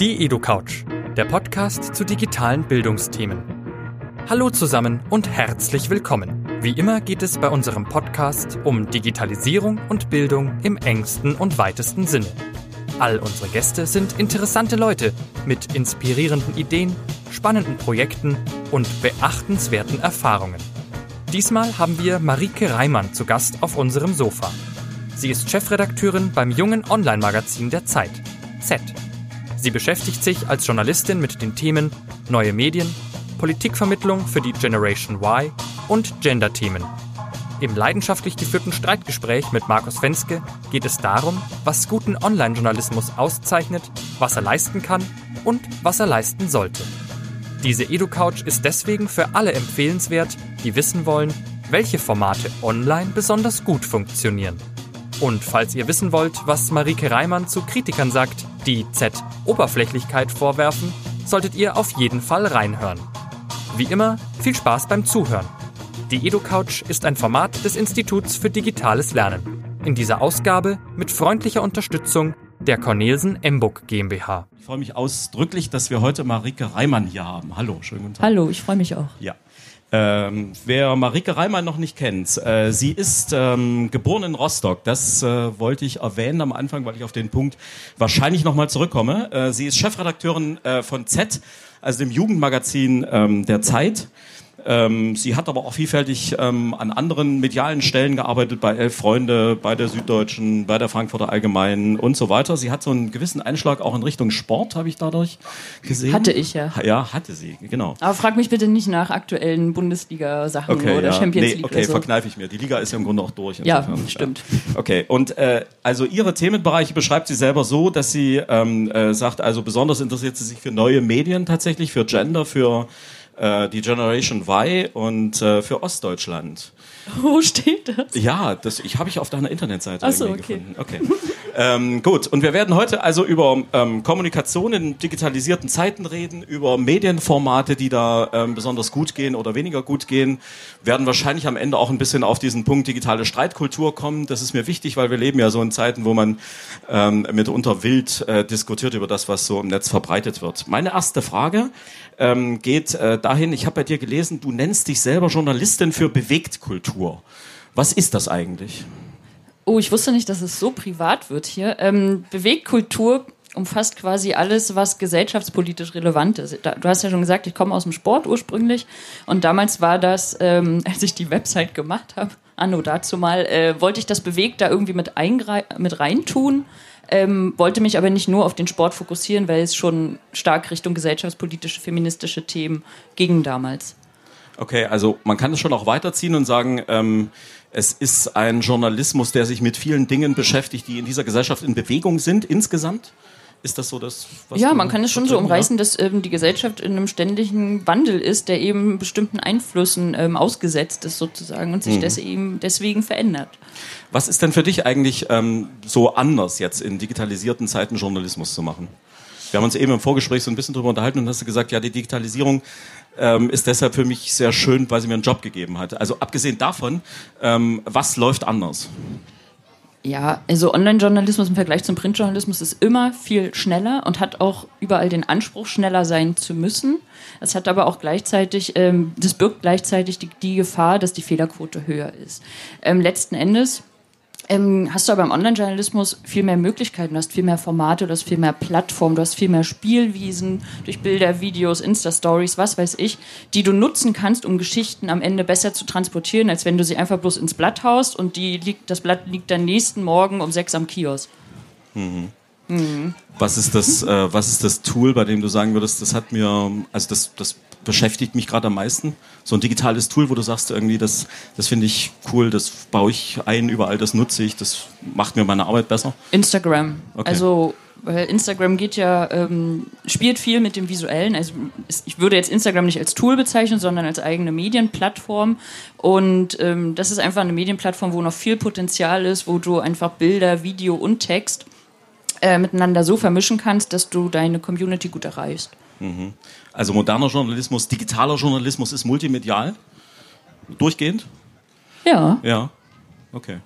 Die EduCouch, der Podcast zu digitalen Bildungsthemen. Hallo zusammen und herzlich willkommen. Wie immer geht es bei unserem Podcast um Digitalisierung und Bildung im engsten und weitesten Sinne. All unsere Gäste sind interessante Leute mit inspirierenden Ideen, spannenden Projekten und beachtenswerten Erfahrungen. Diesmal haben wir Marike Reimann zu Gast auf unserem Sofa. Sie ist Chefredakteurin beim jungen Online-Magazin der Zeit, Z. Sie beschäftigt sich als Journalistin mit den Themen neue Medien, Politikvermittlung für die Generation Y und Gender-Themen. Im leidenschaftlich geführten Streitgespräch mit Markus Fenske geht es darum, was guten Online-Journalismus auszeichnet, was er leisten kann und was er leisten sollte. Diese EduCouch ist deswegen für alle empfehlenswert, die wissen wollen, welche Formate online besonders gut funktionieren. Und falls ihr wissen wollt, was Marike Reimann zu Kritikern sagt, die Z Oberflächlichkeit vorwerfen, solltet ihr auf jeden Fall reinhören. Wie immer, viel Spaß beim Zuhören. Die EduCouch ist ein Format des Instituts für digitales Lernen. In dieser Ausgabe mit freundlicher Unterstützung der Cornelsen Emburg GmbH. Ich freue mich ausdrücklich, dass wir heute Marike Reimann hier haben. Hallo, schönen guten Tag. Hallo, ich freue mich auch. Ja. Ähm, wer Marike Reimann noch nicht kennt, äh, sie ist ähm, geboren in Rostock. Das äh, wollte ich erwähnen am Anfang, weil ich auf den Punkt wahrscheinlich nochmal zurückkomme. Äh, sie ist Chefredakteurin äh, von Z, also dem Jugendmagazin ähm, der Zeit. Ähm, sie hat aber auch vielfältig ähm, an anderen medialen Stellen gearbeitet, bei Elf Freunde, bei der Süddeutschen, bei der Frankfurter Allgemeinen und so weiter. Sie hat so einen gewissen Einschlag auch in Richtung Sport, habe ich dadurch gesehen. Hatte ich ja. Ja, hatte sie, genau. Aber frag mich bitte nicht nach aktuellen Bundesliga-Sachen okay, oder ja. Champions nee, League. Okay, so. verkneife ich mir. Die Liga ist ja im Grunde auch durch. Ja, insofern. stimmt. Okay, und äh, also ihre Themenbereiche beschreibt sie selber so, dass sie ähm, äh, sagt, also besonders interessiert sie sich für neue Medien tatsächlich, für Gender, für äh, die Generation Y und äh, für Ostdeutschland. Wo steht das? Ja, das ich habe ich auf deiner Internetseite Ach so, irgendwie okay. gefunden. Okay. ähm, gut, und wir werden heute also über ähm, Kommunikation in digitalisierten Zeiten reden, über Medienformate, die da ähm, besonders gut gehen oder weniger gut gehen. Werden wahrscheinlich am Ende auch ein bisschen auf diesen Punkt digitale Streitkultur kommen. Das ist mir wichtig, weil wir leben ja so in Zeiten, wo man ähm, mitunter wild äh, diskutiert über das, was so im Netz verbreitet wird. Meine erste Frage ähm, geht äh, dahin, ich habe bei dir gelesen, du nennst dich selber Journalistin für Bewegtkultur. Was ist das eigentlich? Oh, ich wusste nicht, dass es so privat wird hier. Ähm, Bewegtkultur umfasst quasi alles, was gesellschaftspolitisch relevant ist. Du hast ja schon gesagt, ich komme aus dem Sport ursprünglich und damals war das, ähm, als ich die Website gemacht habe, anno dazu mal, äh, wollte ich das bewegt da irgendwie mit, mit reintun, ähm, wollte mich aber nicht nur auf den Sport fokussieren, weil es schon stark Richtung gesellschaftspolitische, feministische Themen ging damals. Okay, also man kann es schon auch weiterziehen und sagen, ähm, es ist ein Journalismus, der sich mit vielen Dingen beschäftigt, die in dieser Gesellschaft in Bewegung sind insgesamt. Ist das so das? Was Ja, man kann es schon so umreißen, dass ähm, die Gesellschaft in einem ständigen Wandel ist, der eben bestimmten Einflüssen ähm, ausgesetzt ist sozusagen und sich Mhm. des eben deswegen verändert. Ja? Was ist denn für dich eigentlich ähm, so anders jetzt in digitalisierten Zeiten Journalismus zu machen? Wir haben uns eben im Vorgespräch so ein bisschen drüber unterhalten und hast du gesagt, ja, die Digitalisierung ähm, ist deshalb für mich sehr schön, weil sie mir einen Job gegeben hat. Also abgesehen davon, ähm, was läuft anders? Ja, also Online-Journalismus im Vergleich zum Printjournalismus ist immer viel schneller und hat auch überall den Anspruch, schneller sein zu müssen. Es hat aber auch gleichzeitig, ähm, das birgt gleichzeitig die, die Gefahr, dass die Fehlerquote höher ist. Ähm, letzten Endes ähm, hast du aber im Online-Journalismus viel mehr Möglichkeiten, du hast viel mehr Formate, du hast viel mehr Plattformen, du hast viel mehr Spielwiesen durch Bilder, Videos, Insta-Stories, was weiß ich, die du nutzen kannst, um Geschichten am Ende besser zu transportieren, als wenn du sie einfach bloß ins Blatt haust und die liegt, das Blatt liegt dann nächsten Morgen um sechs am Kiosk. Was ist das, äh, was ist das Tool, bei dem du sagen würdest, das hat mir, also das, das beschäftigt mich gerade am meisten? So ein digitales Tool, wo du sagst, irgendwie, das, das finde ich cool, das baue ich ein, überall, das nutze ich, das macht mir meine Arbeit besser. Instagram. Okay. Also, weil Instagram geht ja, ähm, spielt viel mit dem Visuellen. Also, ich würde jetzt Instagram nicht als Tool bezeichnen, sondern als eigene Medienplattform. Und ähm, das ist einfach eine Medienplattform, wo noch viel Potenzial ist, wo du einfach Bilder, Video und Text äh, miteinander so vermischen kannst, dass du deine Community gut erreichst. Also moderner Journalismus, digitaler Journalismus ist multimedial? Durchgehend? Ja. Ja. Okay.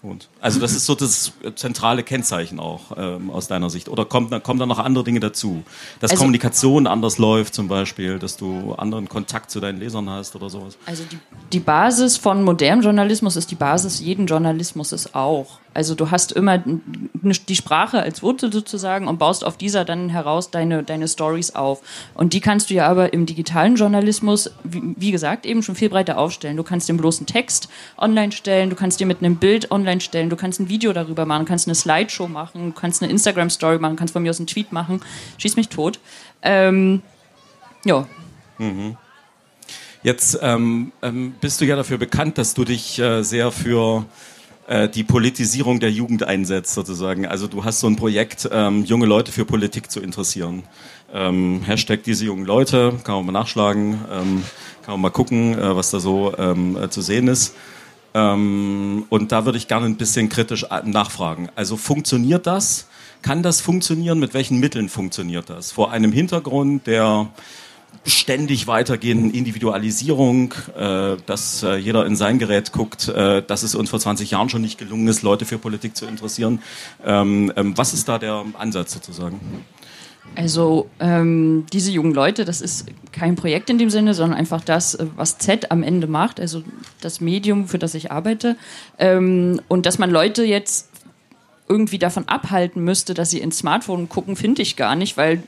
Gut. Also das ist so das zentrale Kennzeichen auch ähm, aus deiner Sicht. Oder kommt, kommen da noch andere Dinge dazu? Dass also, Kommunikation anders läuft zum Beispiel, dass du anderen Kontakt zu deinen Lesern hast oder sowas? Also die, die Basis von modernem Journalismus ist die Basis jeden Journalismus ist auch. Also du hast immer die Sprache als Wurzel sozusagen und baust auf dieser dann heraus deine, deine Stories auf. Und die kannst du ja aber im digitalen Journalismus, wie, wie gesagt, eben schon viel breiter aufstellen. Du kannst den bloßen Text online stellen, du kannst dir mit einem Bild online stellen, du kannst ein Video darüber machen, kannst eine Slideshow machen, du kannst eine Instagram-Story machen, kannst von mir aus einen Tweet machen. Schieß mich tot. Ähm, ja. Mhm. Jetzt ähm, ähm, bist du ja dafür bekannt, dass du dich äh, sehr für äh, die Politisierung der Jugend einsetzt, sozusagen. Also du hast so ein Projekt, ähm, junge Leute für Politik zu interessieren. Ähm, Hashtag diese jungen Leute, kann man mal nachschlagen, ähm, kann man mal gucken, äh, was da so ähm, äh, zu sehen ist. Ähm, und da würde ich gerne ein bisschen kritisch äh, nachfragen. Also funktioniert das? Kann das funktionieren? Mit welchen Mitteln funktioniert das? Vor einem Hintergrund der ständig weitergehenden Individualisierung, äh, dass äh, jeder in sein Gerät guckt, äh, dass es uns vor 20 Jahren schon nicht gelungen ist, Leute für Politik zu interessieren. Ähm, ähm, was ist da der Ansatz sozusagen? Also ähm, diese jungen Leute, das ist kein Projekt in dem Sinne, sondern einfach das, was Z am Ende macht, also das Medium, für das ich arbeite. Ähm, und dass man Leute jetzt irgendwie davon abhalten müsste, dass sie ins Smartphone gucken, finde ich gar nicht, weil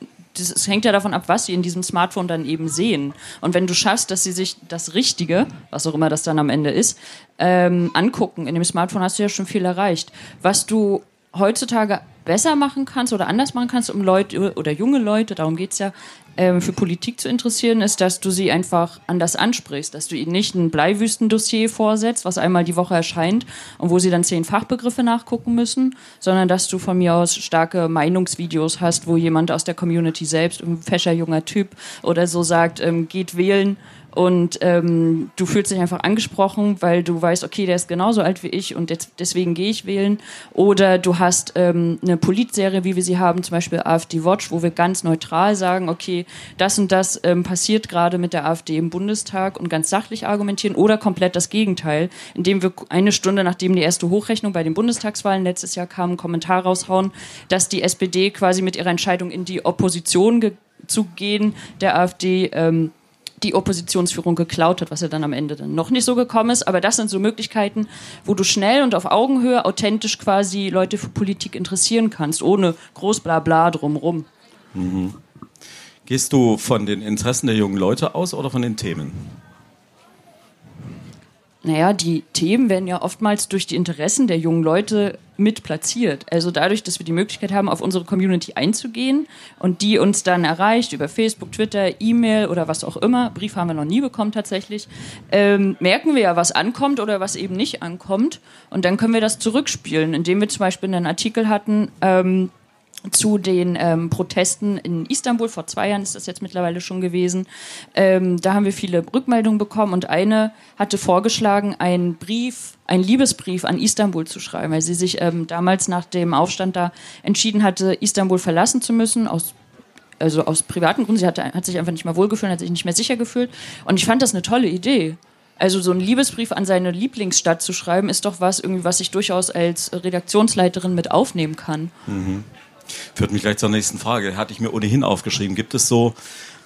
das hängt ja davon ab, was sie in diesem Smartphone dann eben sehen. Und wenn du schaffst, dass sie sich das Richtige, was auch immer das dann am Ende ist, ähm, angucken in dem Smartphone, hast du ja schon viel erreicht. Was du heutzutage besser machen kannst oder anders machen kannst, um Leute oder junge Leute, darum geht es ja, ähm, für Politik zu interessieren, ist, dass du sie einfach anders ansprichst, dass du ihnen nicht ein Bleiwüstendossier vorsetzt, was einmal die Woche erscheint und wo sie dann zehn Fachbegriffe nachgucken müssen, sondern dass du von mir aus starke Meinungsvideos hast, wo jemand aus der Community selbst, ein fescher junger Typ oder so sagt, ähm, geht wählen und ähm, du fühlst dich einfach angesprochen, weil du weißt, okay, der ist genauso alt wie ich und deswegen gehe ich wählen. Oder du hast ähm, eine Politserie, wie wir sie haben, zum Beispiel AfD Watch, wo wir ganz neutral sagen, okay, das und das ähm, passiert gerade mit der AfD im Bundestag und ganz sachlich argumentieren. Oder komplett das Gegenteil, indem wir eine Stunde nachdem die erste Hochrechnung bei den Bundestagswahlen letztes Jahr kam, einen Kommentar raushauen, dass die SPD quasi mit ihrer Entscheidung in die Opposition zu gehen der AfD ähm, die Oppositionsführung geklaut hat, was ja dann am Ende dann noch nicht so gekommen ist. Aber das sind so Möglichkeiten, wo du schnell und auf Augenhöhe authentisch quasi Leute für Politik interessieren kannst, ohne groß Blabla drumrum. Mhm. Gehst du von den Interessen der jungen Leute aus oder von den Themen? Naja, die Themen werden ja oftmals durch die Interessen der jungen Leute mit platziert. Also dadurch, dass wir die Möglichkeit haben, auf unsere Community einzugehen und die uns dann erreicht über Facebook, Twitter, E-Mail oder was auch immer, Brief haben wir noch nie bekommen tatsächlich, ähm, merken wir ja, was ankommt oder was eben nicht ankommt. Und dann können wir das zurückspielen, indem wir zum Beispiel einen Artikel hatten, ähm, zu den ähm, Protesten in Istanbul. Vor zwei Jahren ist das jetzt mittlerweile schon gewesen. Ähm, da haben wir viele Rückmeldungen bekommen und eine hatte vorgeschlagen, einen Brief, einen Liebesbrief an Istanbul zu schreiben, weil sie sich ähm, damals nach dem Aufstand da entschieden hatte, Istanbul verlassen zu müssen aus also aus privaten Gründen. Sie hatte, hat sich einfach nicht mehr wohlgefühlt, hat sich nicht mehr sicher gefühlt. Und ich fand das eine tolle Idee. Also so einen Liebesbrief an seine Lieblingsstadt zu schreiben, ist doch was, irgendwie, was ich durchaus als Redaktionsleiterin mit aufnehmen kann. Mhm. Führt mich gleich zur nächsten Frage. Hatte ich mir ohnehin aufgeschrieben. Gibt es so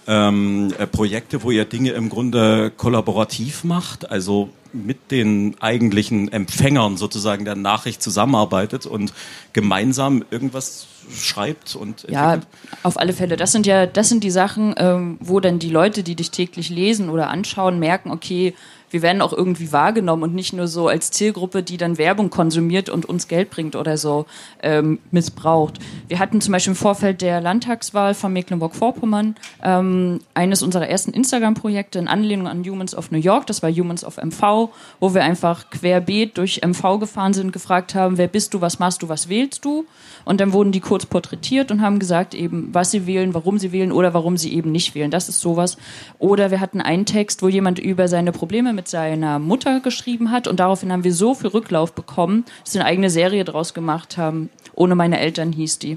ähm, äh, Projekte, wo ihr Dinge im Grunde kollaborativ macht, also mit den eigentlichen Empfängern sozusagen der Nachricht zusammenarbeitet und gemeinsam irgendwas schreibt und entwickelt? Ja, auf alle Fälle. Das sind ja, das sind die Sachen, ähm, wo dann die Leute, die dich täglich lesen oder anschauen, merken, okay, wir werden auch irgendwie wahrgenommen und nicht nur so als Zielgruppe, die dann Werbung konsumiert und uns Geld bringt oder so ähm, missbraucht. Wir hatten zum Beispiel im Vorfeld der Landtagswahl von Mecklenburg-Vorpommern ähm, eines unserer ersten Instagram-Projekte in Anlehnung an Humans of New York, das war Humans of MV, wo wir einfach querbeet durch MV gefahren sind, gefragt haben, wer bist du, was machst du, was wählst du? Und dann wurden die kurz porträtiert und haben gesagt eben, was sie wählen, warum sie wählen oder warum sie eben nicht wählen. Das ist sowas. Oder wir hatten einen Text, wo jemand über seine Probleme mit mit seiner Mutter geschrieben hat und daraufhin haben wir so viel Rücklauf bekommen, dass wir eine eigene Serie draus gemacht haben. Ohne meine Eltern hieß die.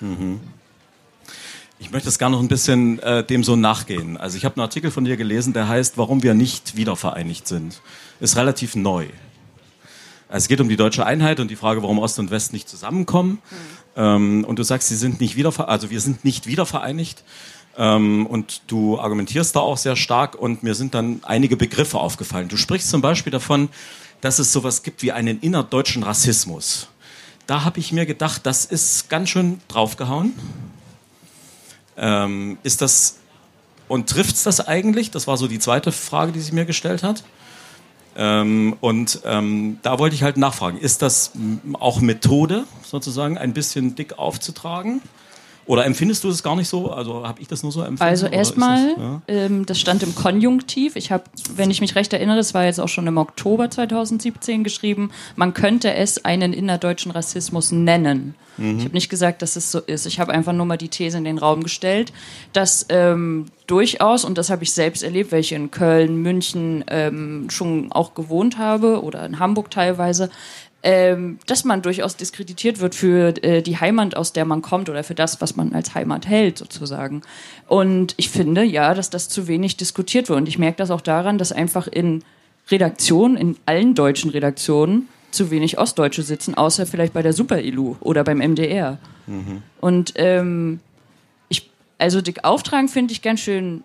Mhm. Ich möchte das gerne noch ein bisschen äh, dem so nachgehen. Also ich habe einen Artikel von dir gelesen, der heißt, warum wir nicht wiedervereinigt sind. Ist relativ neu. Also es geht um die deutsche Einheit und die Frage, warum Ost und West nicht zusammenkommen. Mhm. Ähm, und du sagst, sie sind nicht wieder, also wir sind nicht wieder vereinigt. Ähm, und du argumentierst da auch sehr stark und mir sind dann einige Begriffe aufgefallen. Du sprichst zum Beispiel davon, dass es sowas gibt wie einen innerdeutschen Rassismus. Da habe ich mir gedacht, das ist ganz schön draufgehauen. Ähm, ist das und trifft es das eigentlich? Das war so die zweite Frage, die sie mir gestellt hat. Ähm, und ähm, da wollte ich halt nachfragen, ist das auch Methode, sozusagen ein bisschen dick aufzutragen? Oder empfindest du es gar nicht so? Also habe ich das nur so empfunden? Also erstmal, das, ja? ähm, das stand im Konjunktiv. Ich habe, wenn ich mich recht erinnere, es war jetzt auch schon im Oktober 2017 geschrieben, man könnte es einen innerdeutschen Rassismus nennen. Mhm. Ich habe nicht gesagt, dass es so ist. Ich habe einfach nur mal die These in den Raum gestellt, dass ähm, durchaus, und das habe ich selbst erlebt, weil ich in Köln, München ähm, schon auch gewohnt habe oder in Hamburg teilweise, ähm, dass man durchaus diskreditiert wird für äh, die Heimat, aus der man kommt oder für das, was man als Heimat hält, sozusagen. Und ich finde, ja, dass das zu wenig diskutiert wird. Und ich merke das auch daran, dass einfach in Redaktionen, in allen deutschen Redaktionen, zu wenig Ostdeutsche sitzen, außer vielleicht bei der Super-Ilu oder beim MDR. Mhm. Und ähm, ich, also dick auftragen finde ich ganz schön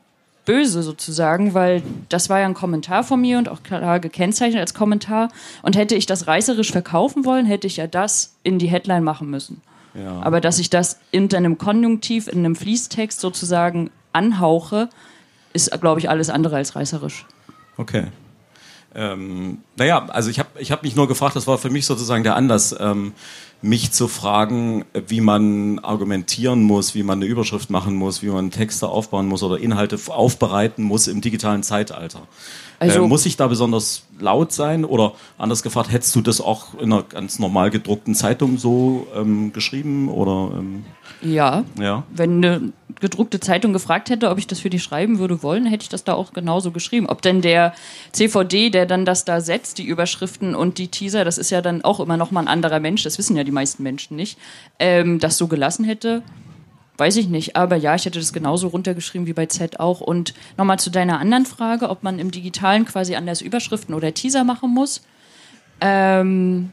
böse sozusagen, weil das war ja ein Kommentar von mir und auch klar gekennzeichnet als Kommentar. Und hätte ich das reißerisch verkaufen wollen, hätte ich ja das in die Headline machen müssen. Ja. Aber dass ich das in einem Konjunktiv, in einem Fließtext sozusagen anhauche, ist, glaube ich, alles andere als reißerisch. Okay. Ähm, naja, also ich habe ich hab mich nur gefragt, das war für mich sozusagen der Anlass, ähm, mich zu fragen, wie man argumentieren muss, wie man eine Überschrift machen muss, wie man Texte aufbauen muss oder Inhalte aufbereiten muss im digitalen Zeitalter. Also, äh, muss ich da besonders laut sein oder anders gefragt, hättest du das auch in einer ganz normal gedruckten Zeitung so ähm, geschrieben oder? Ähm, ja. ja. Wenn eine gedruckte Zeitung gefragt hätte, ob ich das für die schreiben würde wollen, hätte ich das da auch genauso geschrieben. Ob denn der CVD, der dann das da setzt, die Überschriften und die Teaser, das ist ja dann auch immer noch mal ein anderer Mensch, das wissen ja die meisten Menschen nicht, ähm, das so gelassen hätte, weiß ich nicht. Aber ja, ich hätte das genauso runtergeschrieben wie bei Z auch. Und nochmal zu deiner anderen Frage, ob man im Digitalen quasi anders Überschriften oder Teaser machen muss. Ähm,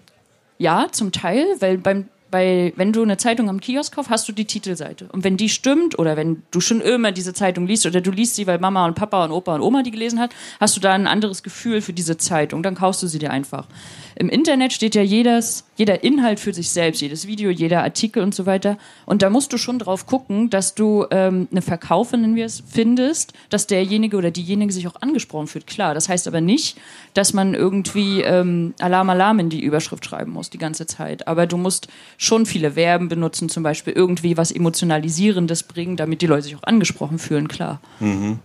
ja, zum Teil, weil beim weil wenn du eine Zeitung am Kiosk kaufst, hast du die Titelseite. Und wenn die stimmt oder wenn du schon immer diese Zeitung liest oder du liest sie, weil Mama und Papa und Opa und Oma die gelesen hat, hast du da ein anderes Gefühl für diese Zeitung. Dann kaufst du sie dir einfach. Im Internet steht ja jedes, jeder Inhalt für sich selbst, jedes Video, jeder Artikel und so weiter. Und da musst du schon drauf gucken, dass du ähm, eine Verkaufe, nennen wir es, findest, dass derjenige oder diejenige sich auch angesprochen fühlt. Klar, das heißt aber nicht, dass man irgendwie ähm, Alarm, Alarm in die Überschrift schreiben muss die ganze Zeit. Aber du musst schon viele Verben benutzen, zum Beispiel irgendwie was Emotionalisierendes bringen, damit die Leute sich auch angesprochen fühlen, klar. Mhm.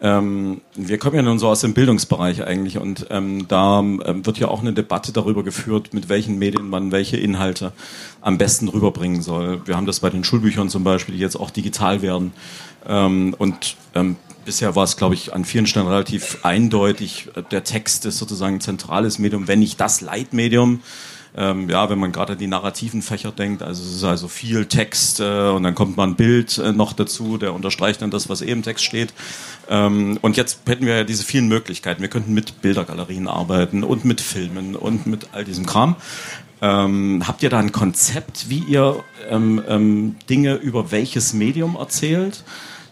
Ähm, wir kommen ja nun so aus dem Bildungsbereich eigentlich und ähm, da ähm, wird ja auch eine Debatte darüber geführt, mit welchen Medien man welche Inhalte am besten rüberbringen soll. Wir haben das bei den Schulbüchern zum Beispiel, die jetzt auch digital werden. Ähm, und ähm, bisher war es, glaube ich, an vielen Stellen relativ eindeutig, der Text ist sozusagen ein zentrales Medium, wenn nicht das Leitmedium ähm, ja, wenn man gerade an die narrativen Fächer denkt, also es ist also viel Text äh, und dann kommt mal ein Bild äh, noch dazu, der unterstreicht dann das, was eben im Text steht. Ähm, und jetzt hätten wir ja diese vielen Möglichkeiten. Wir könnten mit Bildergalerien arbeiten und mit Filmen und mit all diesem Kram. Ähm, habt ihr da ein Konzept, wie ihr ähm, ähm, Dinge über welches Medium erzählt?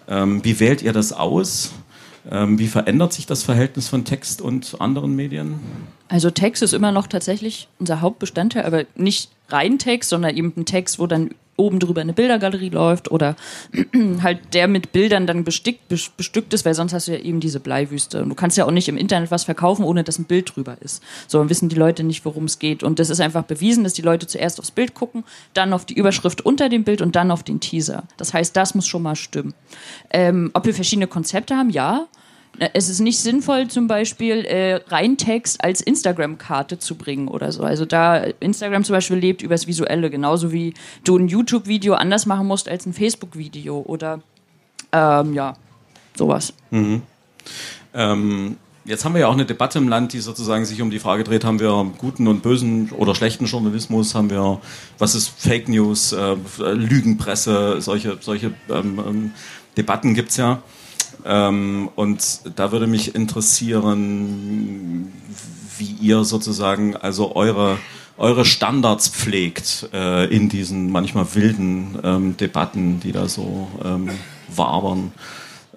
Ähm, wie wählt ihr das aus? Ähm, wie verändert sich das Verhältnis von Text und anderen Medien? Also Text ist immer noch tatsächlich unser Hauptbestandteil, aber nicht rein Text, sondern eben ein Text, wo dann oben drüber eine Bildergalerie läuft oder halt der mit Bildern dann bestickt, bestückt ist, weil sonst hast du ja eben diese Bleiwüste. Und du kannst ja auch nicht im Internet was verkaufen, ohne dass ein Bild drüber ist. So dann wissen die Leute nicht, worum es geht. Und das ist einfach bewiesen, dass die Leute zuerst aufs Bild gucken, dann auf die Überschrift unter dem Bild und dann auf den Teaser. Das heißt, das muss schon mal stimmen. Ähm, ob wir verschiedene Konzepte haben, ja. Es ist nicht sinnvoll, zum Beispiel äh, Reintext als Instagram-Karte zu bringen oder so. Also da Instagram zum Beispiel lebt übers Visuelle, genauso wie du ein YouTube-Video anders machen musst als ein Facebook-Video oder ähm, ja, sowas. Mhm. Ähm, jetzt haben wir ja auch eine Debatte im Land, die sozusagen sich um die Frage dreht, haben wir guten und bösen oder schlechten Journalismus, haben wir, was ist Fake News, äh, Lügenpresse, solche, solche ähm, ähm Debatten gibt es ja. Ähm, und da würde mich interessieren, wie ihr sozusagen also eure eure Standards pflegt äh, in diesen manchmal wilden ähm, Debatten, die da so ähm, wabern.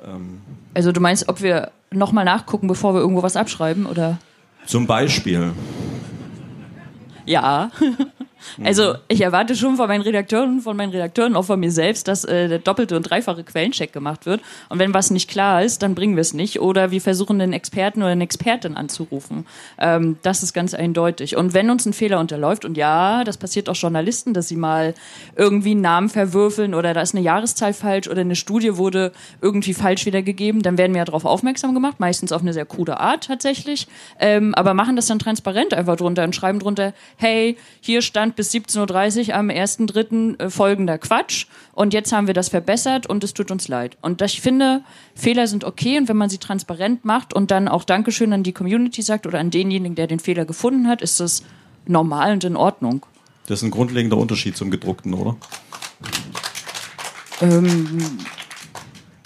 Ähm. Also du meinst, ob wir nochmal nachgucken, bevor wir irgendwo was abschreiben, oder? Zum Beispiel. Ja. Also ich erwarte schon von meinen Redakteuren, von meinen Redakteuren, auch von mir selbst, dass äh, der doppelte und dreifache Quellencheck gemacht wird. Und wenn was nicht klar ist, dann bringen wir es nicht. Oder wir versuchen den Experten oder eine Expertin anzurufen. Ähm, das ist ganz eindeutig. Und wenn uns ein Fehler unterläuft, und ja, das passiert auch Journalisten, dass sie mal irgendwie einen Namen verwürfeln oder da ist eine Jahreszahl falsch oder eine Studie wurde irgendwie falsch wiedergegeben, dann werden wir ja darauf aufmerksam gemacht, meistens auf eine sehr krude Art tatsächlich. Ähm, aber machen das dann transparent einfach drunter und schreiben drunter, hey, hier stand bis 17.30 Uhr am 1.3. Äh, folgender Quatsch und jetzt haben wir das verbessert und es tut uns leid. Und ich finde, Fehler sind okay und wenn man sie transparent macht und dann auch Dankeschön an die Community sagt oder an denjenigen, der den Fehler gefunden hat, ist das normal und in Ordnung. Das ist ein grundlegender Unterschied zum gedruckten, oder? Ähm,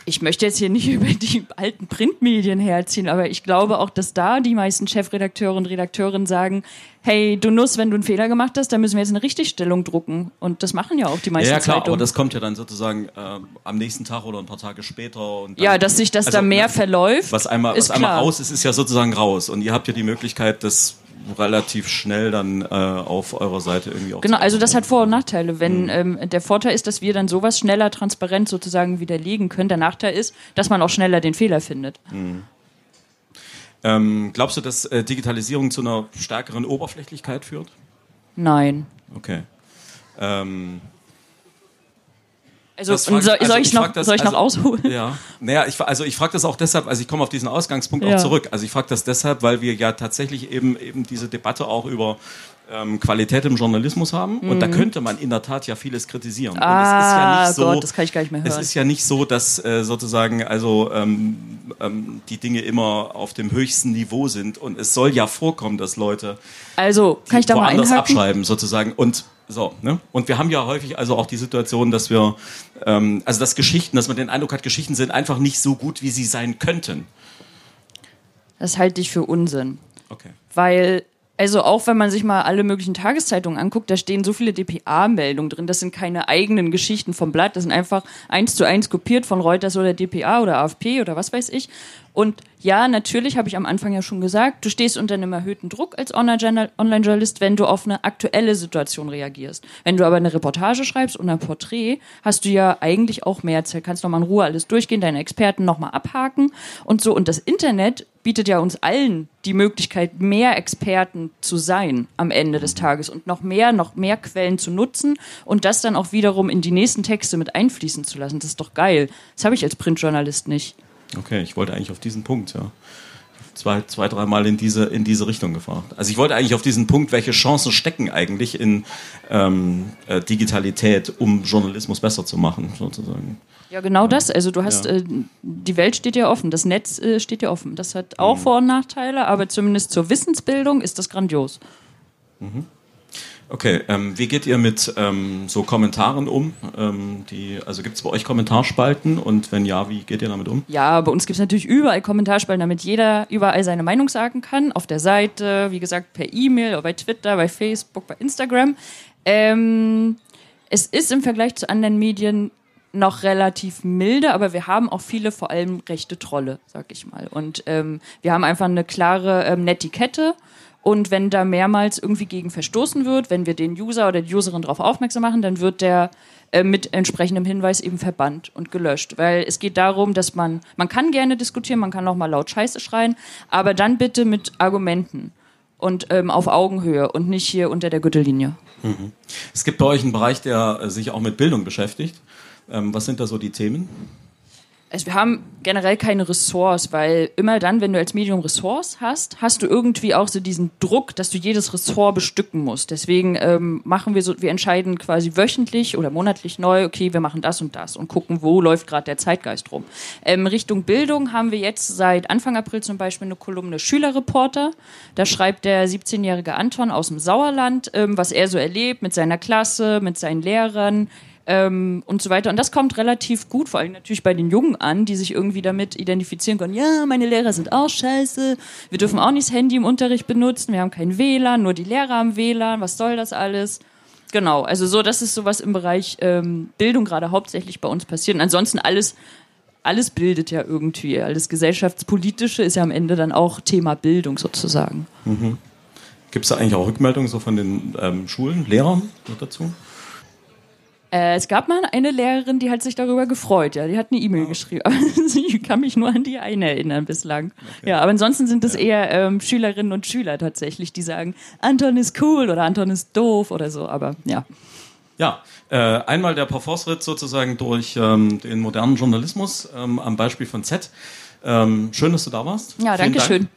ich möchte jetzt hier nicht über die alten Printmedien herziehen, aber ich glaube auch, dass da die meisten Chefredakteure und Redakteurinnen sagen, hey, du Nuss, wenn du einen Fehler gemacht hast, dann müssen wir jetzt eine Richtigstellung drucken. Und das machen ja auch die meisten Ja, ja klar, Zeitungen. aber das kommt ja dann sozusagen äh, am nächsten Tag oder ein paar Tage später. Dann, ja, dass sich das also, da mehr verläuft. Was einmal, was einmal raus ist, ist ja sozusagen raus. Und ihr habt ja die Möglichkeit, das relativ schnell dann äh, auf eurer Seite irgendwie auch. Genau, also das hat Vor- und Nachteile. Wenn mhm. ähm, der Vorteil ist, dass wir dann sowas schneller transparent sozusagen widerlegen können. Der Nachteil ist, dass man auch schneller den Fehler findet. Mhm. Ähm, glaubst du, dass äh, Digitalisierung zu einer stärkeren Oberflächlichkeit führt? Nein. Okay. Ähm, also, frag, soll, also, ich, noch, das, soll ich noch also, ausholen? Ja, naja, ich, also ich frage das auch deshalb, also ich komme auf diesen Ausgangspunkt ja. auch zurück. Also ich frage das deshalb, weil wir ja tatsächlich eben, eben diese Debatte auch über ähm, Qualität im Journalismus haben. Mhm. Und da mhm. könnte man in der Tat ja vieles kritisieren. Ah, und es ist ja nicht so, Gott, das kann ich gar nicht mehr hören. Es ist ja nicht so, dass äh, sozusagen also ähm, ähm, die Dinge immer auf dem höchsten Niveau sind. Und es soll ja vorkommen, dass Leute also kann ich da mal abschreiben sozusagen. Und so, ne? Und wir haben ja häufig also auch die Situation, dass wir, ähm, also dass Geschichten, dass man den Eindruck hat, Geschichten sind einfach nicht so gut, wie sie sein könnten. Das halte ich für Unsinn. Okay. Weil also auch wenn man sich mal alle möglichen Tageszeitungen anguckt, da stehen so viele DPA-Meldungen drin. Das sind keine eigenen Geschichten vom Blatt. Das sind einfach eins zu eins kopiert von Reuters oder DPA oder AFP oder was weiß ich. Und ja, natürlich habe ich am Anfang ja schon gesagt, du stehst unter einem erhöhten Druck als Online-Journalist, wenn du auf eine aktuelle Situation reagierst. Wenn du aber eine Reportage schreibst und ein Porträt, hast du ja eigentlich auch mehr Zeit, kannst nochmal in Ruhe alles durchgehen, deine Experten nochmal abhaken und so. Und das Internet bietet ja uns allen die Möglichkeit, mehr Experten zu sein am Ende des Tages und noch mehr, noch mehr Quellen zu nutzen und das dann auch wiederum in die nächsten Texte mit einfließen zu lassen. Das ist doch geil. Das habe ich als Printjournalist nicht. Okay, ich wollte eigentlich auf diesen Punkt, ja. Zwei, zwei dreimal in diese, in diese Richtung gefragt. Also ich wollte eigentlich auf diesen Punkt, welche Chancen stecken eigentlich in ähm, äh, Digitalität, um Journalismus besser zu machen, sozusagen. Ja, genau das. Also du hast, ja. äh, die Welt steht ja offen, das Netz äh, steht ja offen. Das hat auch mhm. Vor- und Nachteile, aber zumindest zur Wissensbildung ist das grandios. Mhm. Okay, ähm, wie geht ihr mit ähm, so Kommentaren um? Ähm, die, also gibt es bei euch Kommentarspalten und wenn ja, wie geht ihr damit um? Ja, bei uns gibt es natürlich überall Kommentarspalten, damit jeder überall seine Meinung sagen kann. Auf der Seite, wie gesagt, per E-Mail, bei Twitter, bei Facebook, bei Instagram. Ähm, es ist im Vergleich zu anderen Medien noch relativ milde, aber wir haben auch viele, vor allem rechte Trolle, sag ich mal. Und ähm, wir haben einfach eine klare ähm, Netiquette und wenn da mehrmals irgendwie gegen verstoßen wird, wenn wir den User oder die Userin darauf aufmerksam machen, dann wird der äh, mit entsprechendem Hinweis eben verbannt und gelöscht. Weil es geht darum, dass man, man kann gerne diskutieren, man kann auch mal laut Scheiße schreien, aber dann bitte mit Argumenten und ähm, auf Augenhöhe und nicht hier unter der Gürtellinie. Mhm. Es gibt bei euch einen Bereich, der äh, sich auch mit Bildung beschäftigt. Ähm, was sind da so die Themen? Also wir haben generell keine Ressorts, weil immer dann, wenn du als Medium Ressorts hast, hast du irgendwie auch so diesen Druck, dass du jedes Ressort bestücken musst. Deswegen ähm, machen wir so, wir entscheiden quasi wöchentlich oder monatlich neu, okay, wir machen das und das und gucken, wo läuft gerade der Zeitgeist rum. Ähm, Richtung Bildung haben wir jetzt seit Anfang April zum Beispiel eine Kolumne Schülerreporter. Da schreibt der 17-jährige Anton aus dem Sauerland, ähm, was er so erlebt mit seiner Klasse, mit seinen Lehrern ähm, und so weiter. Und das kommt relativ gut, vor allem natürlich bei den Jungen an, die sich irgendwie damit identifizieren können. Ja, meine Lehrer sind auch scheiße. Wir dürfen auch nicht das Handy im Unterricht benutzen. Wir haben kein WLAN, nur die Lehrer haben WLAN. Was soll das alles? Genau, also so, das ist sowas im Bereich ähm, Bildung gerade hauptsächlich bei uns passiert. Und ansonsten alles, alles bildet ja irgendwie. Alles gesellschaftspolitische ist ja am Ende dann auch Thema Bildung sozusagen. Mhm. Gibt es da eigentlich auch Rückmeldungen so von den ähm, Schulen, Lehrern dazu? Äh, es gab mal eine Lehrerin, die hat sich darüber gefreut. Ja, die hat eine E-Mail oh. geschrieben. ich kann mich nur an die eine erinnern bislang. Okay. Ja, aber ansonsten sind es ja. eher ähm, Schülerinnen und Schüler tatsächlich, die sagen, Anton ist cool oder Anton ist doof oder so. Aber ja. Ja, äh, einmal der Parforce-Ritt sozusagen durch ähm, den modernen Journalismus ähm, am Beispiel von Z. Ähm, schön, dass du da warst. Ja, danke schön.